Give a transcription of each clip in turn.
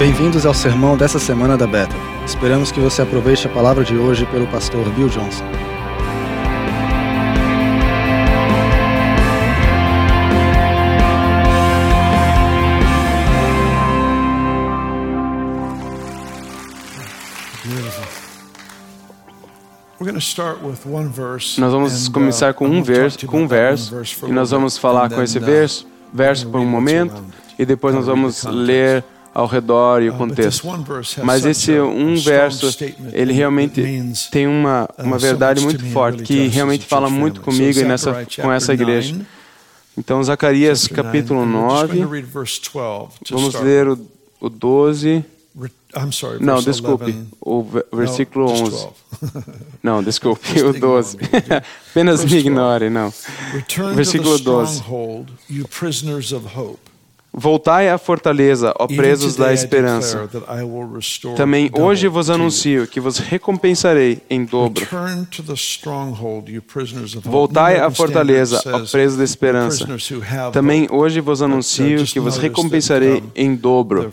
Bem-vindos ao sermão dessa semana da Beta. Esperamos que você aproveite a palavra de hoje pelo pastor Bill Johnson. Nós vamos começar com um verso, com um verso, e nós vamos falar com esse verso, verso por um momento, e depois nós vamos ler ao redor e o contexto. Mas esse um verso, ele realmente tem uma, uma verdade muito forte, que realmente fala muito comigo e nessa, com essa igreja. Então, Zacarias capítulo 9, vamos ler o, o 12. Não, desculpe, o versículo 11. Não, desculpe, o 12. Apenas me ignore, não. Versículo 12. Voltai à fortaleza, ó presos da esperança. Também hoje vos anuncio que vos recompensarei em dobro. Voltai à fortaleza, ó presos da esperança. Também hoje vos anuncio que vos recompensarei em dobro.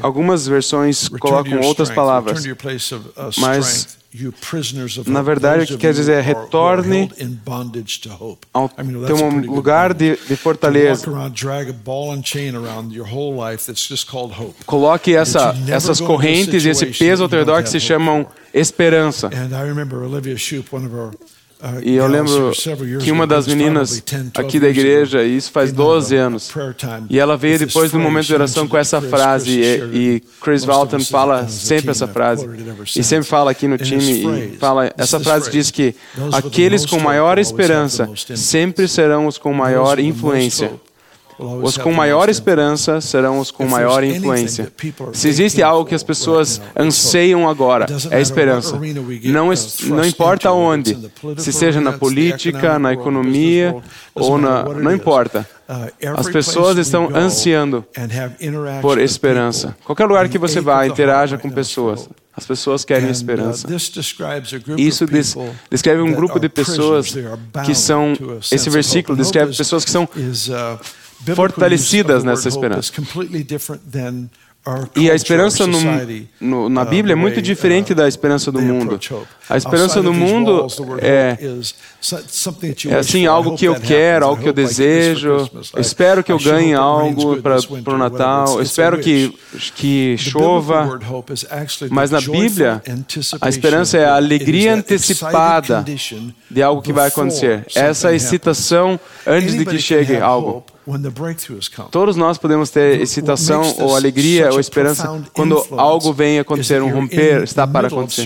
Algumas versões colocam outras palavras, mas na verdade, o que quer dizer é retorne ao teu lugar de, de fortaleza. Coloque essa, essas correntes e esse peso ao teu redor que se chamam esperança. E eu lembro que uma das meninas aqui da igreja, e isso faz 12 anos, e ela veio depois do momento de oração com essa frase, e, e Chris Walton fala sempre essa frase, e sempre fala aqui no time, e fala, essa frase diz que aqueles com maior esperança sempre serão os com maior influência. Os com maior esperança serão os com maior influência. Se existe algo que as pessoas anseiam agora, é a esperança. Não, não importa onde, se seja na política, na economia ou na. Não importa. As pessoas estão ansiando por esperança. Qualquer lugar que você vá, interaja com pessoas. As pessoas querem esperança. Isso descreve um grupo de pessoas que são. Esse versículo descreve pessoas que são fortalecidas nessa esperança. E a esperança no, no, na Bíblia é muito diferente da esperança do mundo. A esperança do mundo é, é assim algo que eu quero, algo que eu desejo. Eu espero que eu ganhe algo para o Natal. Eu espero que que chova. Mas na Bíblia, a esperança é a alegria antecipada de algo que vai acontecer. Essa excitação antes de que chegue algo. Todos nós podemos ter excitação ou alegria ou esperança quando algo vem acontecer, um romper está para acontecer.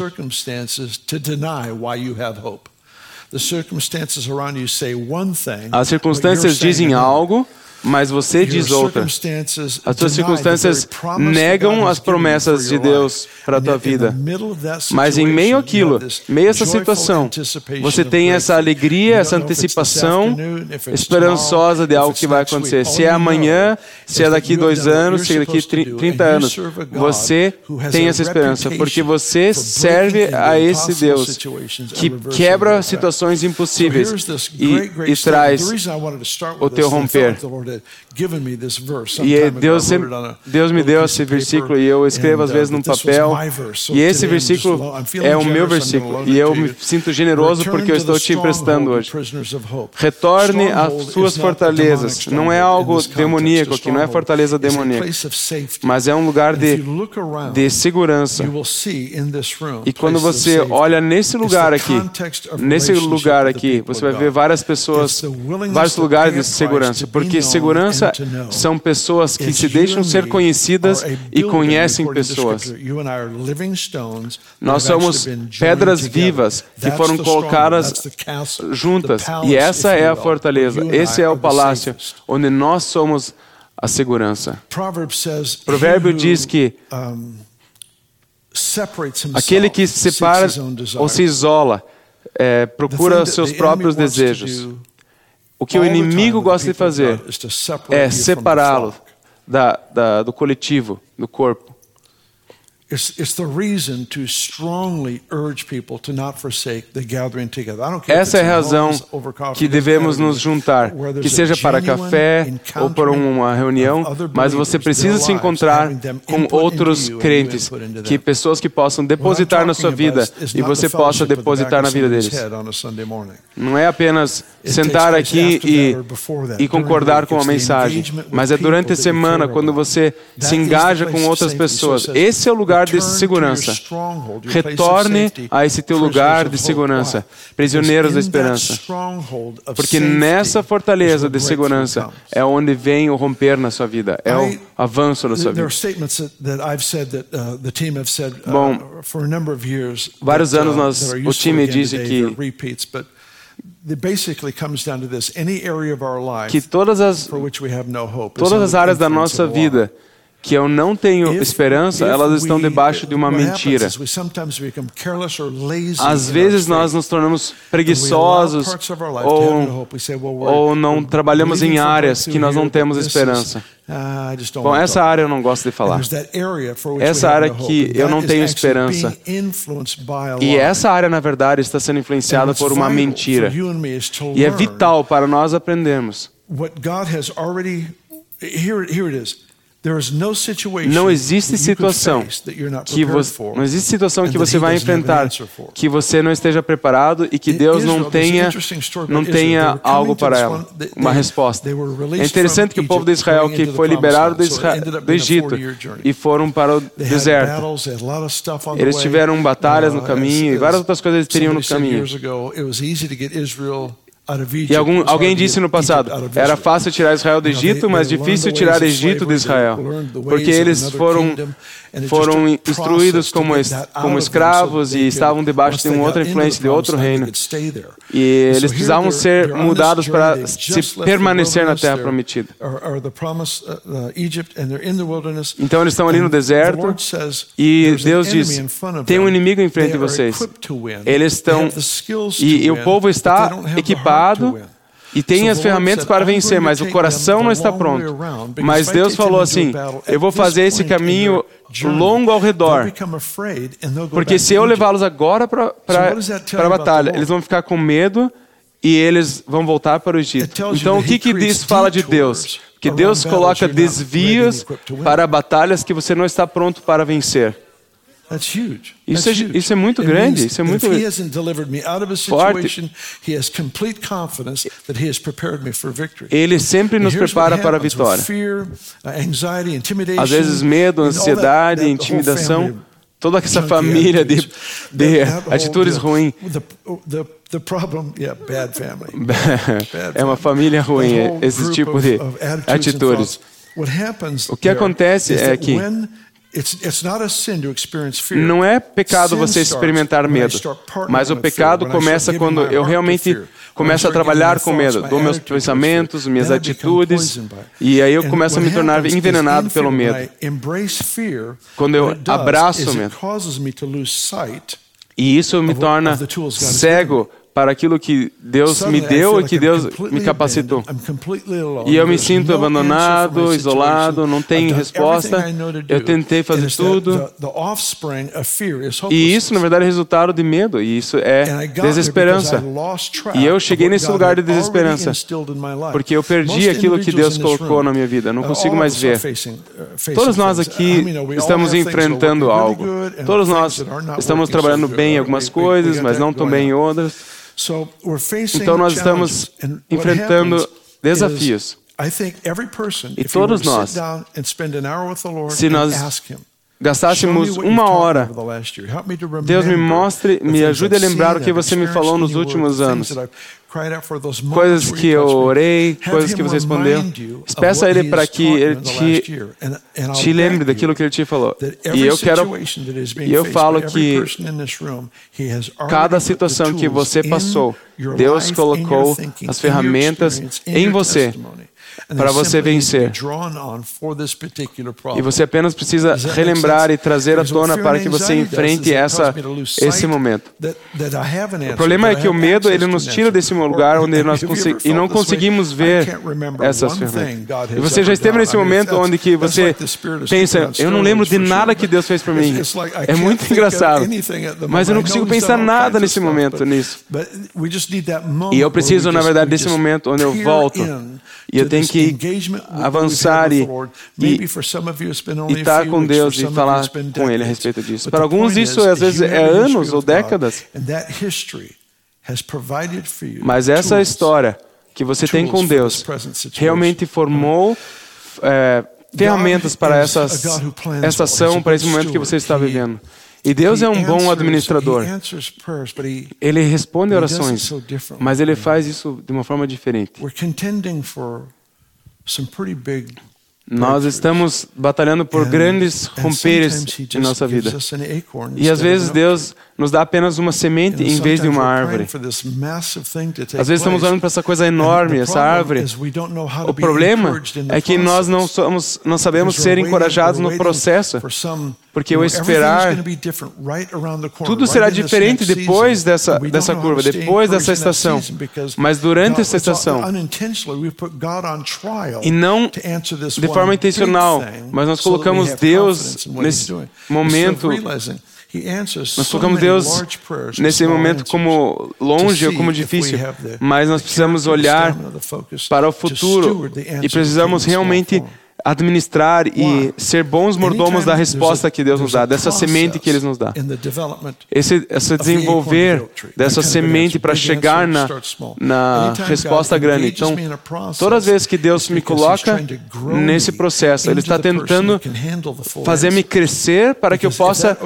As circunstâncias dizem algo, mas você diz outra. As suas circunstâncias negam as promessas de Deus para a tua vida. Mas em meio àquilo, meio a essa situação, você tem essa alegria, essa antecipação esperançosa de algo que vai acontecer. Se é amanhã, se é daqui dois anos, se é daqui 30 anos, você tem essa esperança, porque você serve a esse Deus que quebra situações impossíveis e, e traz o teu romper. E Deus, sempre, Deus me deu esse versículo e eu escrevo às uh, vezes num papel. E esse versículo é o meu versículo. E eu me sinto generoso porque eu estou te emprestando hoje. Retorne às suas fortalezas. Não é algo demoníaco aqui, não é fortaleza demoníaca. Mas é um lugar de, de segurança. E quando você olha nesse lugar aqui, nesse lugar aqui, você vai ver várias pessoas, vários lugares de segurança. Porque segurança segurança são pessoas que se deixam ser conhecidas e conhecem pessoas. Nós somos pedras vivas que foram colocadas juntas. E essa é a fortaleza, esse é o palácio onde nós somos a segurança. Provérbio diz que aquele que se separa ou se isola é, procura seus próprios desejos. O que o inimigo gosta de fazer é separá-lo da, da, do coletivo, do corpo. Essa é a razão que devemos nos juntar, que seja para café ou para uma reunião, mas você precisa se encontrar com outros crentes, que pessoas que possam depositar na sua vida e você possa depositar na vida deles. Não é apenas sentar aqui e, e concordar com a mensagem, mas é durante a semana quando você se engaja com outras pessoas. Esse é o lugar de segurança. Retorne a esse teu lugar de segurança, prisioneiros da esperança. Porque nessa fortaleza de segurança é onde vem o romper na sua vida, é o avanço da sua vida. Bom, vários anos nós, o time disse que que todas as, todas as áreas da nossa vida que eu não tenho esperança, elas estão debaixo de uma mentira. Às vezes nós nos tornamos preguiçosos ou, ou não trabalhamos em áreas que nós não temos esperança. Ah, Bom, essa área eu não gosto de falar. Essa área que eu não tenho esperança. E essa área, na verdade, está sendo influenciada por uma mentira. E é vital para nós aprendermos. Não existe situação que você, não existe situação que você vai enfrentar que você não esteja preparado e que Deus não tenha não tenha algo para ela, uma resposta. É interessante que o povo de Israel que foi liberado do, Egito e foram para o deserto, eles tiveram batalhas no caminho e várias outras coisas eles teriam no caminho. E algum, alguém disse no passado: era fácil tirar Israel do Egito, mas difícil tirar Egito de Israel, porque eles foram foram instruídos como, como escravos e estavam debaixo de uma outra influência de outro reino. E eles precisavam ser mudados para se permanecer na terra prometida. Então eles estão ali no deserto e Deus diz: tem um inimigo em frente de vocês. Eles estão e, e o povo está equipado e tem as ferramentas para vencer, mas o coração não está pronto. Mas Deus falou assim: eu vou fazer esse caminho longo ao redor. Porque se eu levá-los agora para a batalha, eles vão ficar com medo e eles vão voltar para o Egito. Então, o que, que isso fala de Deus? Que Deus coloca desvios para batalhas que você não está pronto para vencer. Isso é, isso é muito grande, isso é muito forte. Ele sempre nos prepara para a vitória. Uh, Às vezes medo, ansiedade, intimidação, toda essa família de, de atitudes ruins. É uma família ruim, esse tipo de atitudes. O que acontece é que não é pecado você experimentar medo, mas o pecado começa quando eu realmente começo a trabalhar com medo, dou meus pensamentos, minhas atitudes, e aí eu começo a me tornar envenenado pelo medo. Quando eu abraço o medo, e isso me torna cego para aquilo que Deus me deu e que Deus me capacitou. E eu me sinto abandonado, isolado, não tenho resposta. Eu tentei fazer tudo. E isso, na verdade, é resultado de medo. E isso é desesperança. E eu cheguei nesse lugar de desesperança porque eu perdi aquilo que Deus colocou na minha vida. Não consigo mais ver. Uh, Todos nós aqui estamos enfrentando algo. Todos nós estamos trabalhando bem em algumas coisas, mas não tão bem em outras. Então nós estamos enfrentando desafios. E todos nós, se nós gastássemos uma hora, Deus me mostre, me ajude a lembrar o que você me falou nos últimos anos. Coisas que eu orei, coisas que você respondeu. Peça a Ele para que Ele te, te lembre daquilo que Ele te falou. E eu quero, e eu falo que cada situação que você passou, Deus colocou as ferramentas em você para você vencer. E você apenas precisa relembrar e trazer à tona para que você enfrente essa, esse momento. O problema é que o medo ele nos tira desse lugar onde nós e não conseguimos ver essas ferramentas. E você já esteve nesse momento onde que você pensa, eu não lembro de nada que Deus fez para mim. É muito engraçado. Mas eu não consigo pensar nada nesse momento nisso. E eu preciso, na verdade, desse momento onde eu volto e eu tenho que avançar e estar com Deus e falar com Ele a respeito disso. Para alguns, isso às vezes é anos ou décadas. Mas essa história que você tem com Deus realmente formou é, ferramentas para essas, essa ação, para esse momento que você está vivendo. E Deus é um bom administrador. Ele responde orações, mas ele faz isso de uma forma diferente. Nós estamos batalhando por grandes romperes em nossa vida. E às vezes Deus nos dá apenas uma semente em vez de uma árvore. Às vezes estamos olhando para essa coisa enorme, essa árvore. O problema é que nós não, somos, não sabemos ser encorajados no processo, porque o esperar, tudo será diferente depois dessa, dessa curva, depois dessa estação. Mas durante essa estação, e não de forma intencional, mas nós colocamos Deus nesse momento nós colocamos Deus nesse momento como longe ou como difícil, mas nós precisamos olhar para o futuro e precisamos realmente administrar e ser bons mordomos da resposta que Deus nos dá, dessa semente que Ele nos dá. Esse, esse desenvolver dessa semente para chegar na, na resposta grande. Então, todas as vezes que Deus me coloca nesse processo, Ele está tentando fazer-me crescer para que eu possa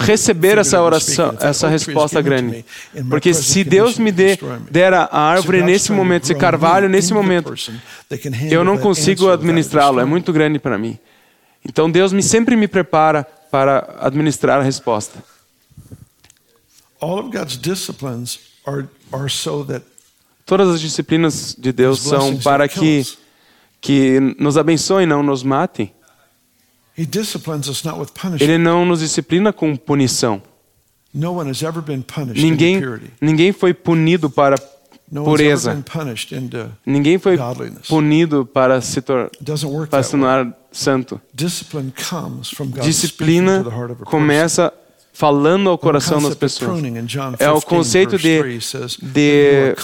receber essa oração, essa resposta grande. Porque se Deus me der, der a árvore nesse momento, esse carvalho nesse momento, eu não consigo administrá-lo. É muito grande para mim. Então Deus me sempre me prepara para administrar a resposta. Todas as disciplinas de Deus são para que que nos abençoe, não nos mate. Ele não nos disciplina com punição. Ninguém, ninguém foi punido para pureza. Ninguém foi punido para se, para se tornar santo. Disciplina começa falando ao coração das pessoas. É o conceito de, de,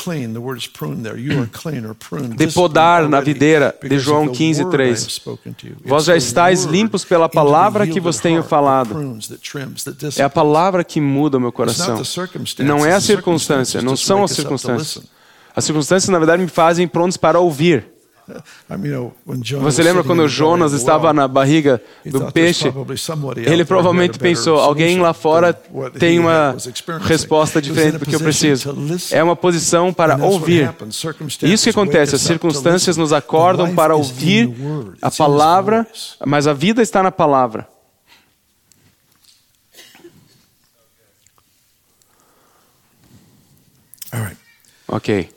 de podar na videira, de João 15, 3. Vós já estáis limpos pela palavra que vos tenho falado. É a palavra que muda o meu coração. Não é a circunstância, não são as circunstâncias. As circunstâncias, na verdade, me fazem prontos para ouvir. Você lembra quando Jonas estava na barriga do peixe? Ele provavelmente pensou: alguém lá fora tem uma resposta diferente do que eu preciso. É uma posição para ouvir. Isso que acontece, as circunstâncias nos acordam para ouvir a palavra, mas a vida está na palavra. Ok.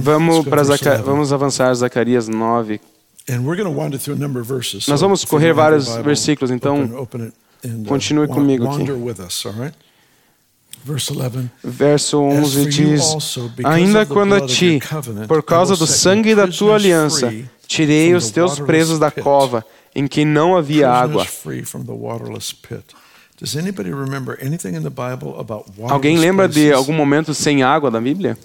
Vamos, para Zaca... vamos avançar Zacarias 9. Nós vamos correr vários versículos, então uh, continue comigo aqui. Verso 11 diz: Ainda quando a ti, por causa do sangue da tua aliança, tirei os teus presos da cova, em que não havia água. Alguém lembra de algum momento sem água da Bíblia?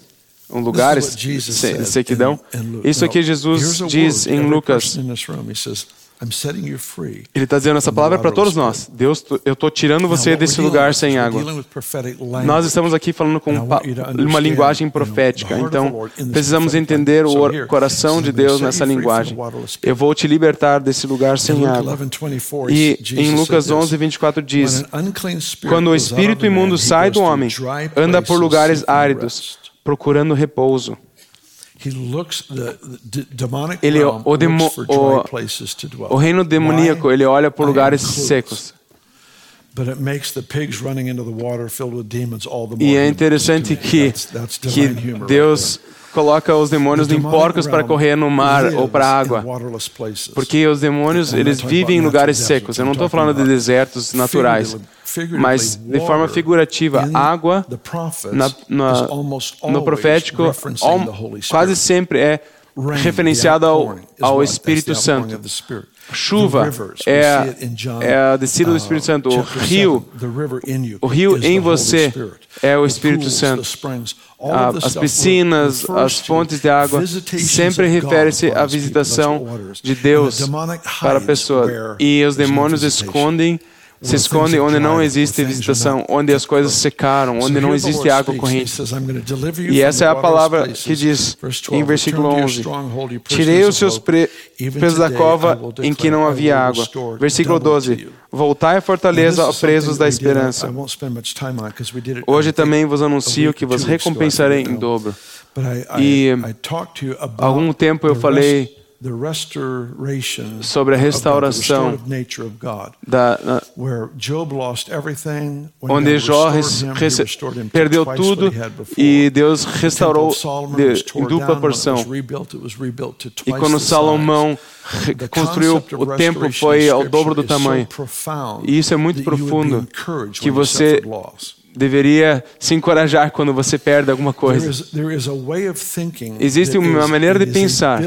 Um lugar sequidão. Isso aqui Jesus diz em Lucas. Ele está dizendo essa palavra para todos nós. Deus, eu estou tirando você desse lugar sem água. Nós estamos aqui falando com uma linguagem profética. Então, precisamos entender o coração de Deus nessa linguagem. Eu vou te libertar desse lugar sem água. E em Lucas 11, 24 diz: Quando o espírito imundo sai do homem, anda por lugares áridos procurando repouso. Ele, o, demo, o, o reino demoníaco, ele olha por lugares secos. E é interessante que, que Deus coloca os demônios em porcos para correr no mar ou para a água. Porque os demônios, eles vivem em lugares secos. Eu não estou falando de desertos naturais, mas de forma figurativa, água na, na, no profético quase sempre é referenciada ao, ao Espírito Santo. Chuva é, é a descida do Espírito Santo. O rio, o rio em você é o Espírito Santo. As piscinas, as fontes de água, sempre refere-se à visitação de Deus para a pessoa. E os demônios escondem se esconde onde não existe visitação, onde as coisas secaram, onde não existe água corrente. E essa é a palavra que diz em versículo 11: Tirei os seus presos da cova em que não havia água. Versículo 12: Voltai à fortaleza, presos da esperança. Hoje também vos anuncio que vos recompensarei em dobro. E algum tempo eu falei sobre a restauração da, na, onde Jó perdeu tudo e Deus restaurou de, em dupla porção. E quando Salomão construiu o templo foi ao dobro do tamanho. E isso é muito profundo que você deveria se encorajar quando você perde alguma coisa. Existe uma maneira de pensar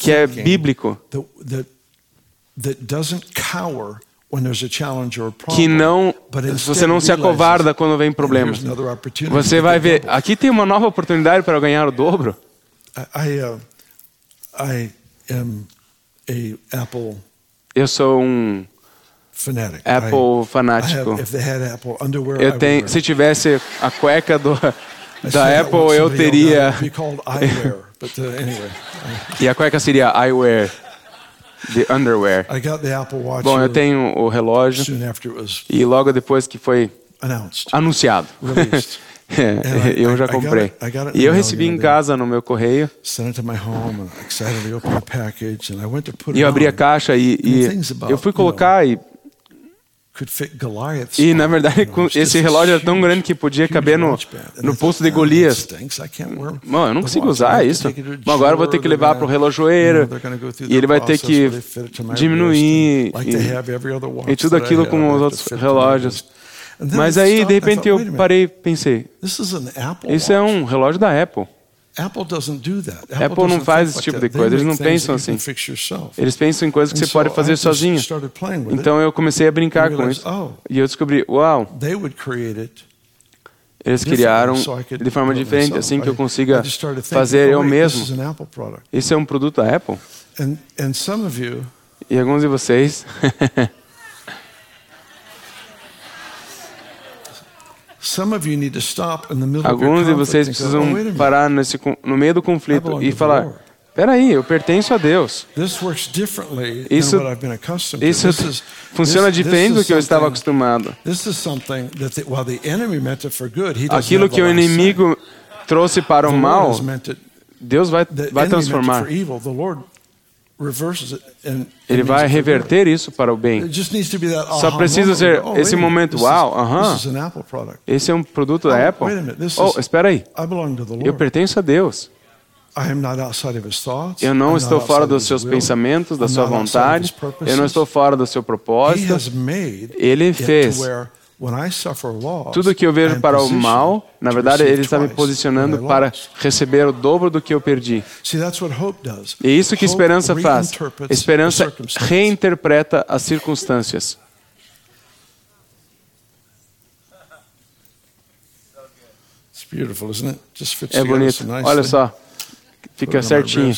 que é bíblico que não você não se acovarda quando vem problemas. Você vai ver, aqui tem uma nova oportunidade para ganhar o dobro. Uh, Eu sou um Apple fanático. Eu tenho, se tivesse a cueca do, da Apple, eu teria. Uh, e a cueca seria eyewear. The underwear. Bom, eu tenho o relógio e logo depois que foi anunciado. eu já comprei. E eu recebi em casa no meu correio. E eu abri a caixa e, e eu fui colocar e e na verdade, esse relógio era tão grande que podia caber no, no pulso de Golias. Bom, eu não consigo usar isso. Bom, agora eu vou ter que levar para o relojoeiro e ele vai ter que diminuir e, e tudo aquilo com os outros relógios. Mas aí, de repente, eu parei e pensei: isso é um relógio da Apple. Apple, Apple não faz esse tipo de coisa, eles não pensam assim. Eles pensam em coisas que você pode fazer sozinho. Então eu comecei a brincar com isso. Oh, e eu descobri, uau, eles criaram de forma diferente, assim que eu consiga fazer eu mesmo. Isso é um produto da Apple. E alguns de vocês Alguns de vocês precisam parar nesse, no meio do conflito e falar: Peraí, eu pertenço a Deus. Isso, isso funciona diferente do que eu estava acostumado. Aquilo que o inimigo trouxe para o mal, Deus vai, vai transformar. Ele vai reverter isso para o bem. Só precisa ser oh, esse momento, uau, aham, esse é um produto da oh, Apple. Oh, espera aí, eu pertenço a Deus. Eu não estou fora dos seus pensamentos, da sua vontade, eu não estou fora do seu propósito. Ele fez tudo que eu vejo para o mal, na verdade, Ele está me posicionando para receber o dobro do que eu perdi. E é isso que esperança faz. Esperança reinterpreta as circunstâncias. É bonito. Olha só. Fica certinho.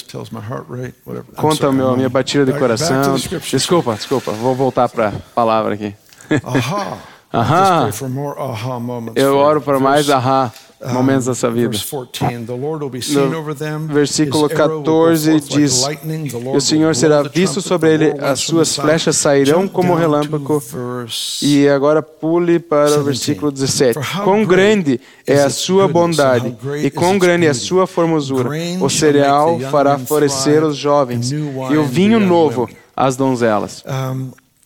Conta a minha batida de coração. Desculpa, desculpa. Vou voltar para a palavra aqui. Aham. Eu oro para mais ahá momentos dessa vida. No versículo 14 diz: O Senhor será visto sobre ele, as suas flechas sairão como relâmpago. E agora pule para o versículo 17. Quão grande é a sua bondade e quão grande é a sua formosura! O cereal fará florescer os jovens e o vinho novo às donzelas.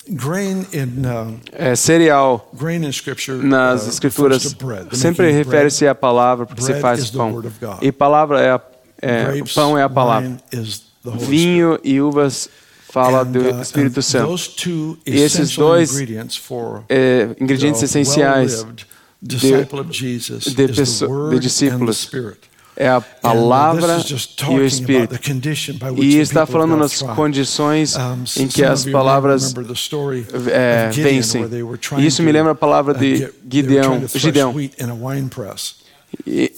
Uh, é, cereal nas uh, escrituras. sempre refere-se à palavra porque se faz pão. E palavra é a É, pão é a palavra. Vinho e uvas fala do uh, Espírito Santo. E esses dois é, ingredientes essenciais de, de, pessoa, de discípulos é a palavra e o Espírito. E está falando nas condições em que as palavras é, vencem. E isso me lembra a palavra de Gideão. Gideão. E,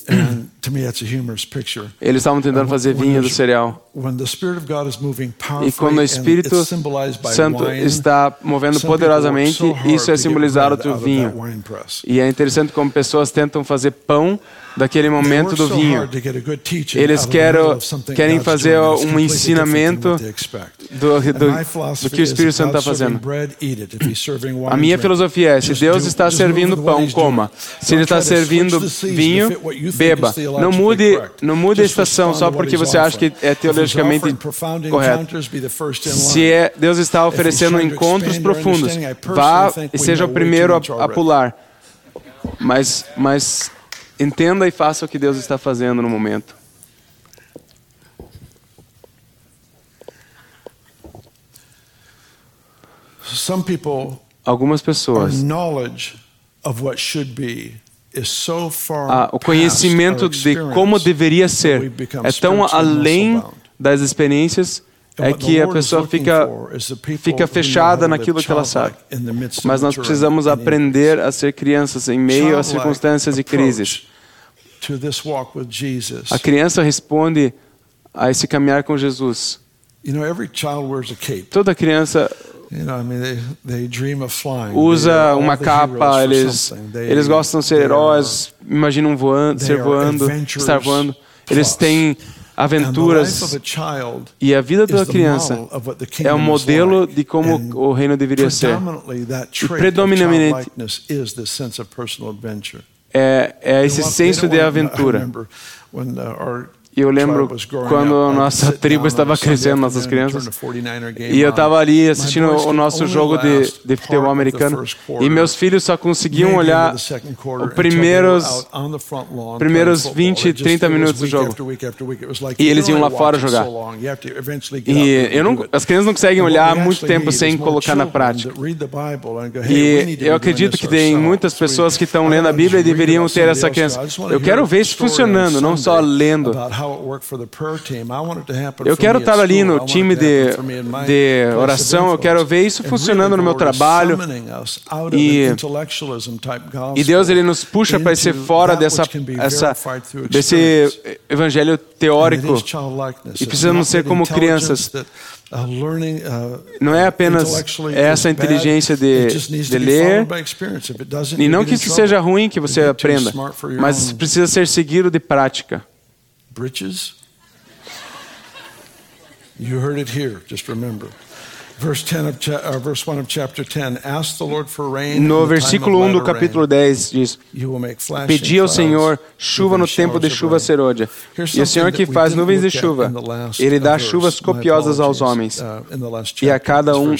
eles estavam tentando fazer vinho do cereal. E quando o Espírito Santo está movendo poderosamente, isso é simbolizado do vinho. E é interessante como pessoas tentam fazer pão daquele momento do vinho. Eles querem, querem fazer um ensinamento do, do, do que o Espírito Santo está fazendo. A minha filosofia é: se Deus está servindo pão, coma. Se Ele está servindo vinho, beba. Não mude, não mude a estação só porque você acha que é teologicamente correto. Se é, Deus está oferecendo encontros profundos, vá e seja o primeiro a, a pular. Mas, mas Entenda e faça o que Deus está fazendo no momento. Algumas pessoas. Ah, o conhecimento de como deveria ser é tão além das experiências é que a pessoa fica, fica fechada naquilo que ela sabe. Mas nós precisamos aprender a ser crianças em meio a circunstâncias e crises. A criança responde a esse caminhar com Jesus. Toda criança usa uma capa, eles, eles gostam de ser heróis, imaginam voando, ser voando, estar voando. Eles têm aventuras. E a vida da criança é um modelo de como o reino deveria ser. E predominantemente é, é esse senso de aventura. E eu lembro quando a nossa tribo estava crescendo, nossas crianças, e eu estava ali assistindo o nosso jogo de, de futebol americano, e meus filhos só conseguiam olhar os primeiros, primeiros 20, 30 minutos do jogo. E eles iam lá fora jogar. E eu não, as crianças não conseguem olhar muito tempo sem colocar na prática. E eu acredito que tem muitas pessoas que estão lendo a Bíblia e deveriam ter essa crença. Eu quero ver isso funcionando, não só lendo. Eu quero estar ali no time de, de oração, eu quero ver isso funcionando no meu trabalho. E, e Deus ele nos puxa para ser fora dessa, essa, desse evangelho teórico. E precisamos ser como crianças. Uh, uh, não é apenas essa inteligência de, de ler, e não que isso seja ruim que você aprenda, mas precisa ser seguido de prática. Britches? You heard it here, just remember. Verse 10 of cha- uh, verse 1 of chapter 10 Ask the Lord for rain No versículo 1 do capítulo 10 diz: Pedi ao Senhor chuva no tempo de chuva serôdia. E o Senhor que faz nuvens de chuva, ele dá chuvas copiosas aos homens. Uh, e a cada um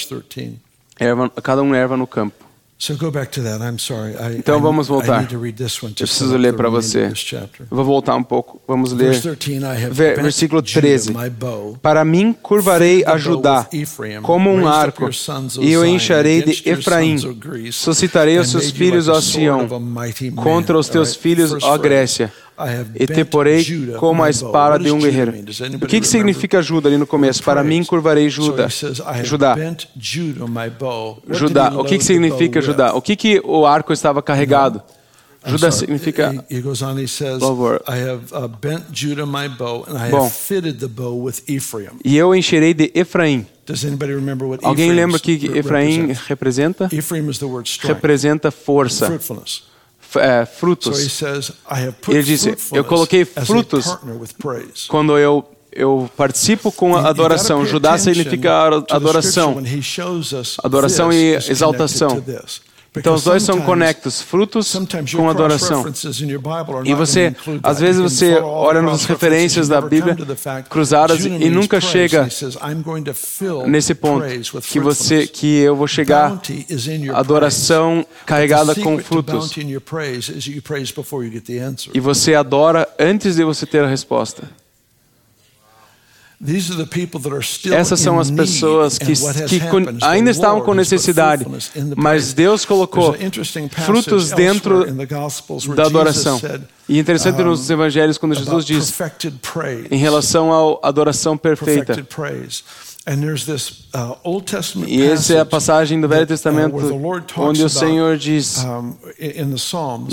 erva, cada um erva no campo. Então vamos voltar. Eu preciso ler para você. Vou voltar um pouco. Vamos ler. Versículo 13. Para mim curvarei a Judá como um arco, e eu encharei de Efraim. Suscitarei os seus filhos, ó Sião, contra os teus filhos, ó Grécia e porei como a espada de um guerreiro. O que, que significa Judá ali no começo? Para mim curvarei Judá. Judá. Judá. O que, que significa Judá? O que, que o arco estava carregado? Judá significa louvor. Bom, e eu encherei de Efraim. Alguém lembra o que Efraim representa? Representa força é, frutos. Ele disse: Eu coloquei frutos quando eu eu participo com a adoração. Judá significa adoração, adoração e exaltação. Então os dois são conectos, frutos com adoração. E você, às vezes você olha nas referências da Bíblia cruzadas e nunca chega nesse ponto que você, que eu vou chegar adoração carregada com frutos. E você adora antes de você ter a resposta. Essas são as pessoas que, que ainda estavam com necessidade, mas Deus colocou frutos dentro da adoração. E interessante nos evangelhos quando Jesus diz em relação à adoração perfeita. Uh, e essa é a passagem do Velho uh, Testamento onde o Senhor diz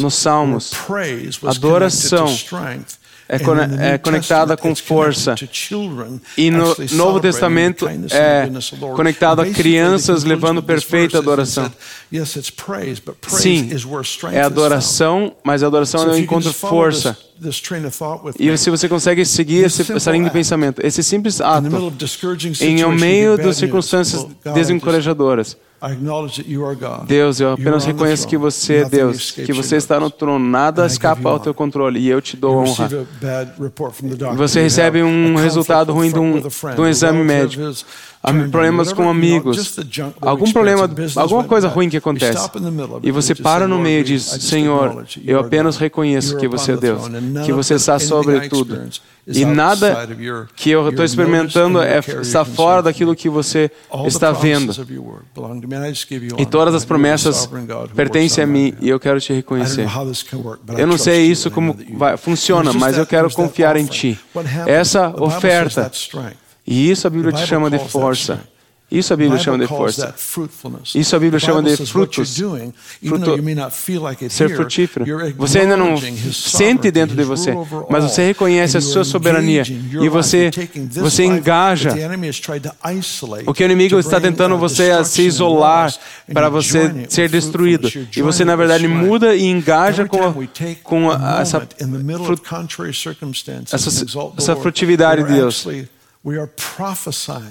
nos Salmos: adoração é, é conectada com força. E no Novo Testamento é conectado a crianças levando perfeita adoração. Sim, é adoração, mas a adoração não encontra força. E se você consegue seguir essa linha de pensamento, esse simples ato, em meio das circunstâncias desencorajadoras, Deus, eu apenas reconheço que você é Deus, que você está no trono, nada escapa ao teu controle e eu te dou honra. Você recebe um resultado ruim de um, de um exame médico. problemas com amigos, algum problema, alguma coisa ruim que acontece, e você para no meio e diz: Senhor, eu apenas reconheço que você é Deus, que você está sobre tudo, e nada que eu estou experimentando é, está fora daquilo que você está vendo. E todas as promessas pertencem a mim e eu quero te reconhecer. Eu não sei isso como vai, funciona, mas eu quero confiar em Ti. Essa oferta e isso a Bíblia te chama de força. Isso a Bíblia chama de força. Isso a Bíblia chama de frutos. Fruto, ser frutífero. Você ainda não sente dentro de você, mas você reconhece a sua soberania e você você engaja. O que o inimigo está tentando você a se isolar para você ser destruído. E você na verdade muda e engaja com, a, com a, essa, essa, essa frutividade de Deus.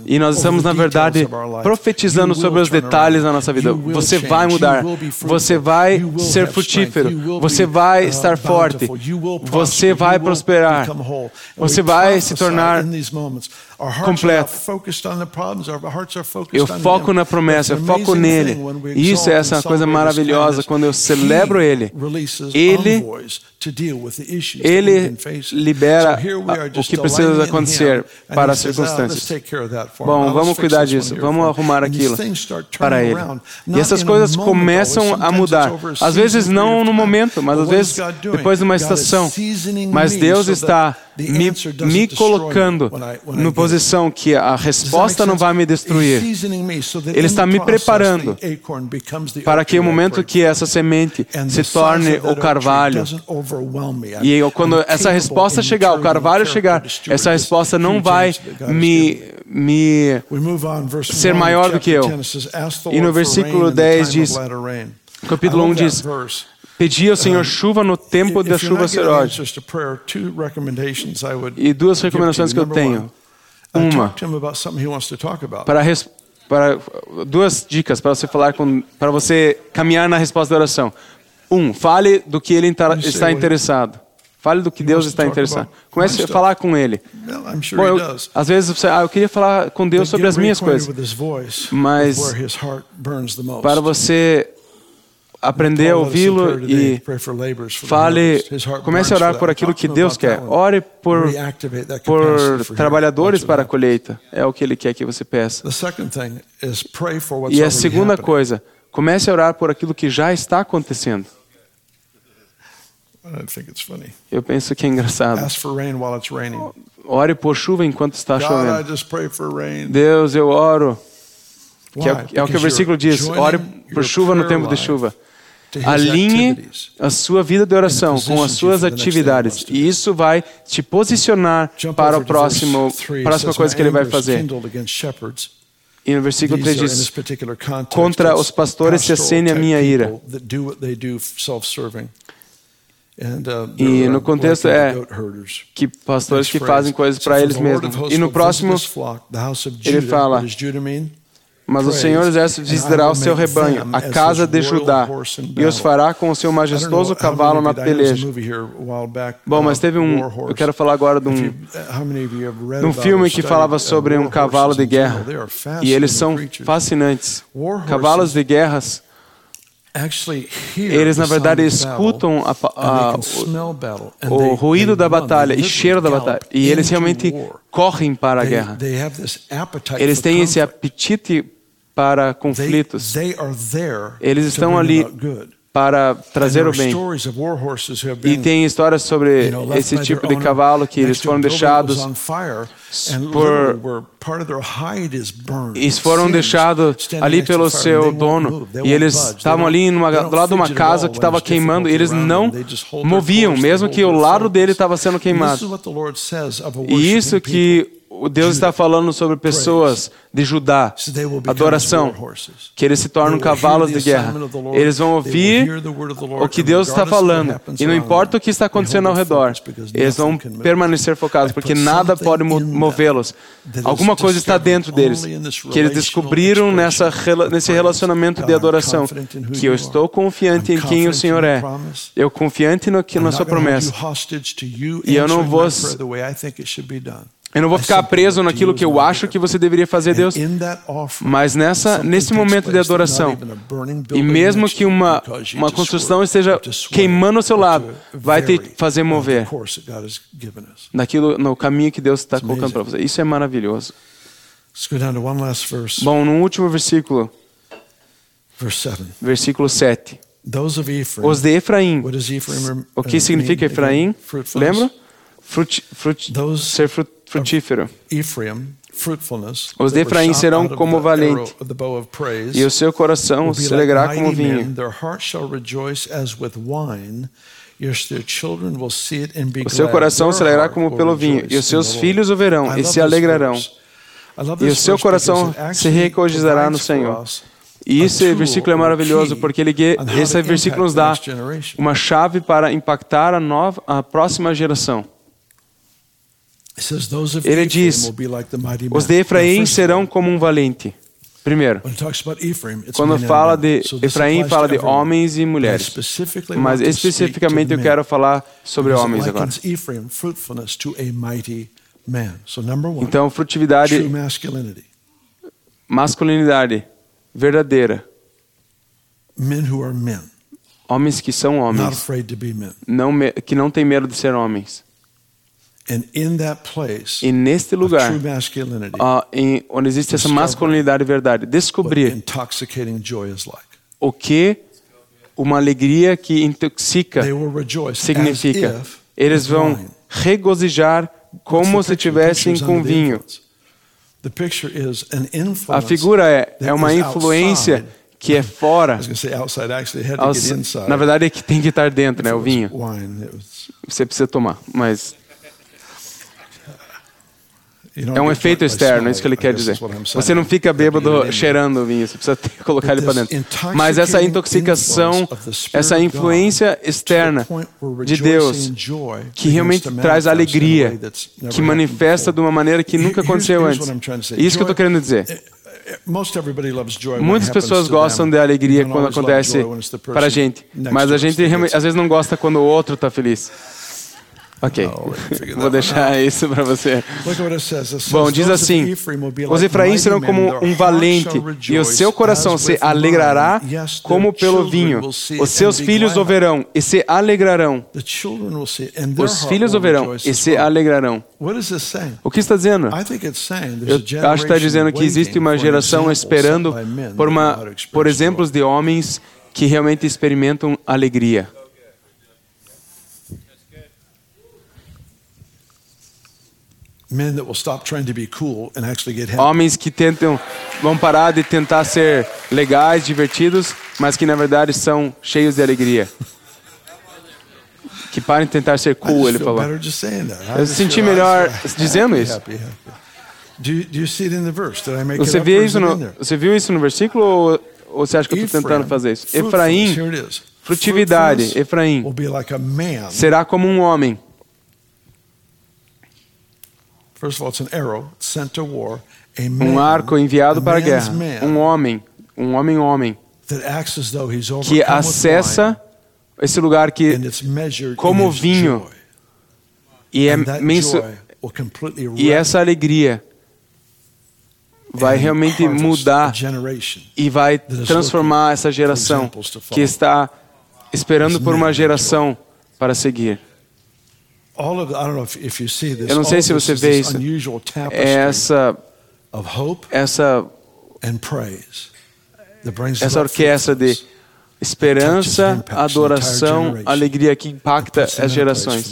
E nós estamos, na verdade, profetizando sobre os detalhes da nossa vida. Você vai mudar, você vai ser frutífero, você vai estar forte, você vai prosperar, você vai se tornar completo. Eu foco na promessa, eu foco nele. Isso é essa coisa maravilhosa quando eu celebro ele. Ele, ele libera o que precisa acontecer para as circunstâncias. Bom, vamos cuidar disso, vamos arrumar aquilo para ele. E essas coisas começam a mudar. Às vezes não no momento, mas às vezes depois de uma estação. Mas Deus está me, me colocando no posição que a resposta não vai me destruir. Ele está me preparando para que o momento que essa semente se torne o carvalho, e quando essa resposta chegar, o carvalho chegar, essa resposta não vai me, me ser maior do que eu. E no versículo 10 diz, capítulo 1 diz, Pedi ao Senhor chuva no tempo da chuva serode. E duas recomendações que eu tenho. Uma, para, para duas dicas para você falar com, para você caminhar na resposta da oração. Um, fale do que ele está interessado. Fale do que Deus está interessado. Comece a falar com Ele. Bom, eu, às vezes você, ah, eu queria falar com Deus sobre as minhas coisas, mas para você aprender a ouvi-lo e fale, comece a orar por aquilo que Deus quer. Ore por, por trabalhadores para a colheita. É o que Ele quer que você peça. E a segunda coisa, comece a orar por aquilo que já está acontecendo. Eu penso que é engraçado. Ore por chuva enquanto está chovendo. Deus, eu oro. Que é, é o que o versículo diz: ore por chuva no tempo de chuva. Alinhe a sua vida de oração com as suas atividades e isso vai te posicionar para o próximo, próxima coisa que ele vai fazer. E no versículo 3 diz: Contra os pastores se acende a minha ira. Uh, e no contexto é que pastores que fazem coisas para eles mesmos. E no próximo, ele fala: mas o Senhor exército visitará o seu rebanho, a casa de Judá, e os fará com o seu majestoso cavalo na peleja. Bom, mas teve um. Eu quero falar agora de um, de um filme que falava sobre um cavalo de guerra. E eles são fascinantes. Cavalos de guerras eles na verdade escutam a, a, o, o, ruído da batalha e cheiro da batalha. E eles realmente correm para a guerra. Eles têm esse apetite para conflitos. Eles estão ali para trazer o bem. E tem histórias sobre esse tipo de cavalo que eles foram deixados por eles foram deixados ali pelo seu dono. e eles estavam ali numa, do lado de uma casa que estava queimando. e eles não moviam, mesmo que o lado dele estava sendo queimado. E isso que o Deus está falando sobre pessoas de Judá, adoração, que eles se tornam cavalos de guerra. Eles vão ouvir o que Deus está falando, e não importa o que está acontecendo ao redor, eles vão permanecer focados, porque nada pode movê-los. Alguma coisa está dentro deles, que eles descobriram nessa, nesse relacionamento de adoração, que eu estou confiante em quem o Senhor é, eu confiante no que na sua promessa, e eu não vou eu não vou ficar preso naquilo que eu acho que você deveria fazer, Deus. Mas nessa, nesse momento de adoração, e mesmo que uma, uma construção esteja queimando ao seu lado, vai te fazer mover naquilo, no caminho que Deus está colocando para você. Isso é maravilhoso. Bom, no último versículo, versículo 7. Os de Efraim. O que uh, significa Efraim? Lembra? Ser frut, frutífero. Os de Efraim serão como valente, e o seu coração se alegrará como vinho. O seu coração se alegrará como pelo vinho, e os seus filhos o verão e se alegrarão. E o seu coração se regozijará no Senhor. E esse versículo é maravilhoso porque ele, esse versículo nos dá uma chave para impactar a, nova, a próxima geração. Ele diz: os de Efraim serão como um valente. Primeiro, quando fala de Efraim, fala de homens e mulheres. Mas especificamente eu quero falar sobre homens agora. Então, frutividade, masculinidade verdadeira. Homens que são homens, não, que não têm medo de ser homens. E neste lugar, uh, em, onde existe essa masculinidade e verdade, descobrir o que uma alegria que intoxica significa. Eles vão regozijar como se tivessem com vinho. A figura é, é uma influência que é fora. Na verdade, é que tem que estar dentro, né? O vinho. Você precisa tomar, mas é um efeito externo, é isso que ele quer dizer. Você não fica bêbado cheirando o vinho, você precisa ter, colocar ele para dentro. Mas essa intoxicação, essa influência externa de Deus, que realmente traz alegria, que manifesta de uma maneira que nunca aconteceu antes. Isso que eu estou querendo dizer. Eh, eh, Muitas pessoas gostam da alegria quando acontece para a gente, mas a gente às vezes não gosta quando o outro está feliz. Ok, vou deixar isso para você. Bom, diz assim: Os Efraim serão como um valente, e o seu coração se alegrará como pelo vinho. Os seus filhos ouverão e se alegrarão. Os filhos ouverão e se alegrarão. O que está dizendo? Eu acho que está dizendo que existe uma geração esperando por, uma, por exemplos de homens que realmente experimentam alegria. Homens que tentam vão parar de tentar ser legais, divertidos, mas que na verdade são cheios de alegria. Que parem de tentar ser cool, ele falou. Eu senti melhor dizendo isso. Você viu isso no, você viu isso no versículo ou, ou você acha que eu estou tentando fazer isso? Efraim, frutividade, Efraim, será como um homem um arco enviado para a guerra. Um homem, um homem homem, que acessa esse lugar que, como vinho, e, é menso, e essa alegria vai realmente mudar e vai transformar essa geração que está esperando por uma geração para seguir. Eu não sei se você vê isso. É essa essa essa orquestra de esperança, adoração, alegria que impacta as gerações,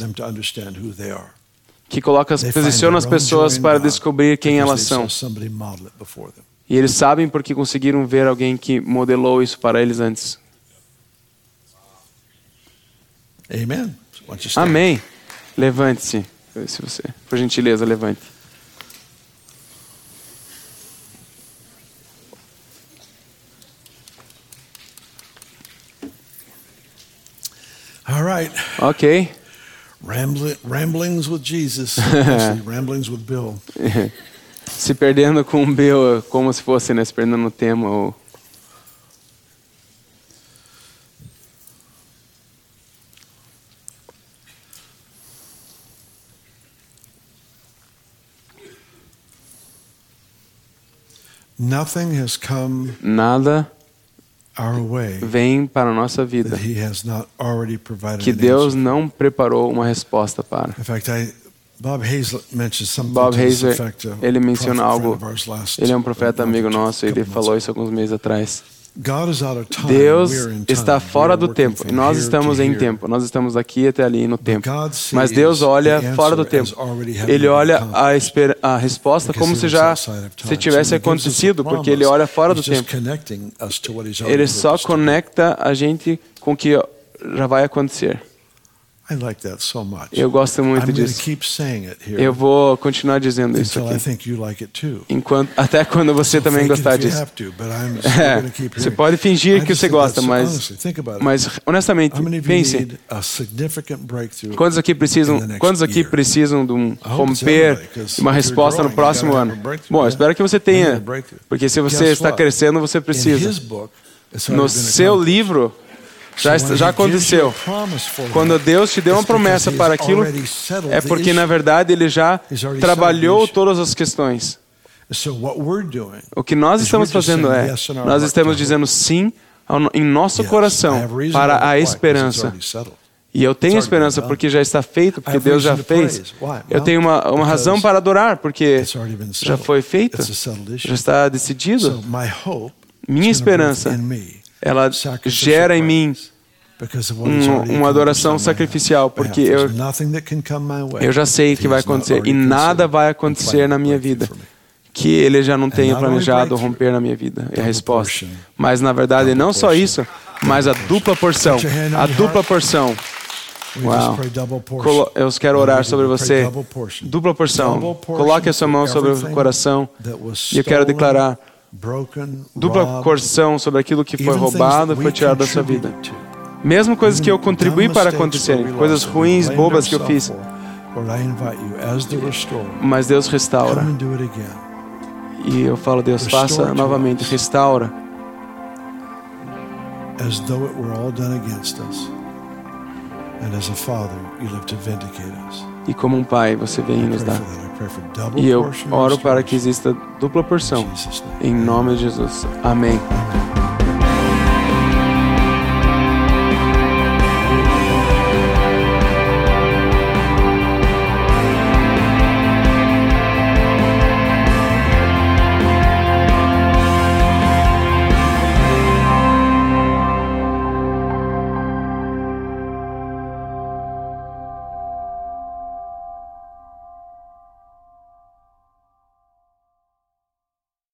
que coloca, posiciona as pessoas para descobrir quem elas são. E eles sabem porque conseguiram ver alguém que modelou isso para eles antes. Amém. Levante-se, se você, por gentileza, levante. All right. Ok. Rambling, ramblings with Jesus, ramblings with Bill. se perdendo com Bill, como se fosse, né, se perdendo no tema ou Nada our way vem para a nossa vida that he has not already provided que Deus não preparou uma resposta para. In fact, I, Bob a ele menciona algo. Ele é um profeta amigo nosso, ele falou isso alguns meses atrás. Deus está fora do tempo nós estamos em tempo. Nós estamos aqui até ali no tempo. Mas Deus olha fora do tempo. Ele olha a, a resposta como se já se tivesse acontecido, porque ele olha fora do tempo. Ele só conecta a gente com o que já vai acontecer. Eu gosto muito disso. keep saying it here Eu vou continuar dizendo isso until I aqui. think you like it too. Enquanto, até quando você também gostar disso. É, você pode fingir que você gosta, mas, mas honestamente, pense. need a significant breakthrough Quantos aqui precisam, quantos aqui precisam de um romper, uma resposta no próximo ano? Bom, espero que você tenha, porque se você está crescendo, você precisa. No seu livro já, já aconteceu. Quando Deus te deu uma promessa para aquilo, é porque na verdade Ele já trabalhou todas as questões. O que nós estamos fazendo é, nós estamos dizendo sim em nosso coração para a esperança. E eu tenho esperança porque já está feito, porque Deus já fez. Eu tenho uma, uma razão para adorar, porque já foi feito, já está decidido. Minha esperança, ela gera em mim um- uma adoração sacrificial, porque eu- Eu já sei if que vai acontecer e nada vai acontecer na minha vida que ele já não tenha planejado romper na minha vida. É a resposta. Mas na verdade não só isso, mas a dupla porção. A dupla porção. Uau. Eu quero orar sobre você. Dupla porção. Coloque a sua mão sobre o coração. E eu quero declarar dupla robbed, porção sobre aquilo que foi roubado e foi tirado da sua vida. Mesmo coisas que eu Even contribuí para acontecerem, coisas ruins, bobas que eu fiz. Mas Deus restaura. E eu falo, Deus, faça novamente, restaura. as though it were all done against us. And as a father, you live to vindicate us. E como um pai, você vem e nos dá. E eu oro para que exista dupla porção. Em nome de Jesus. Amém.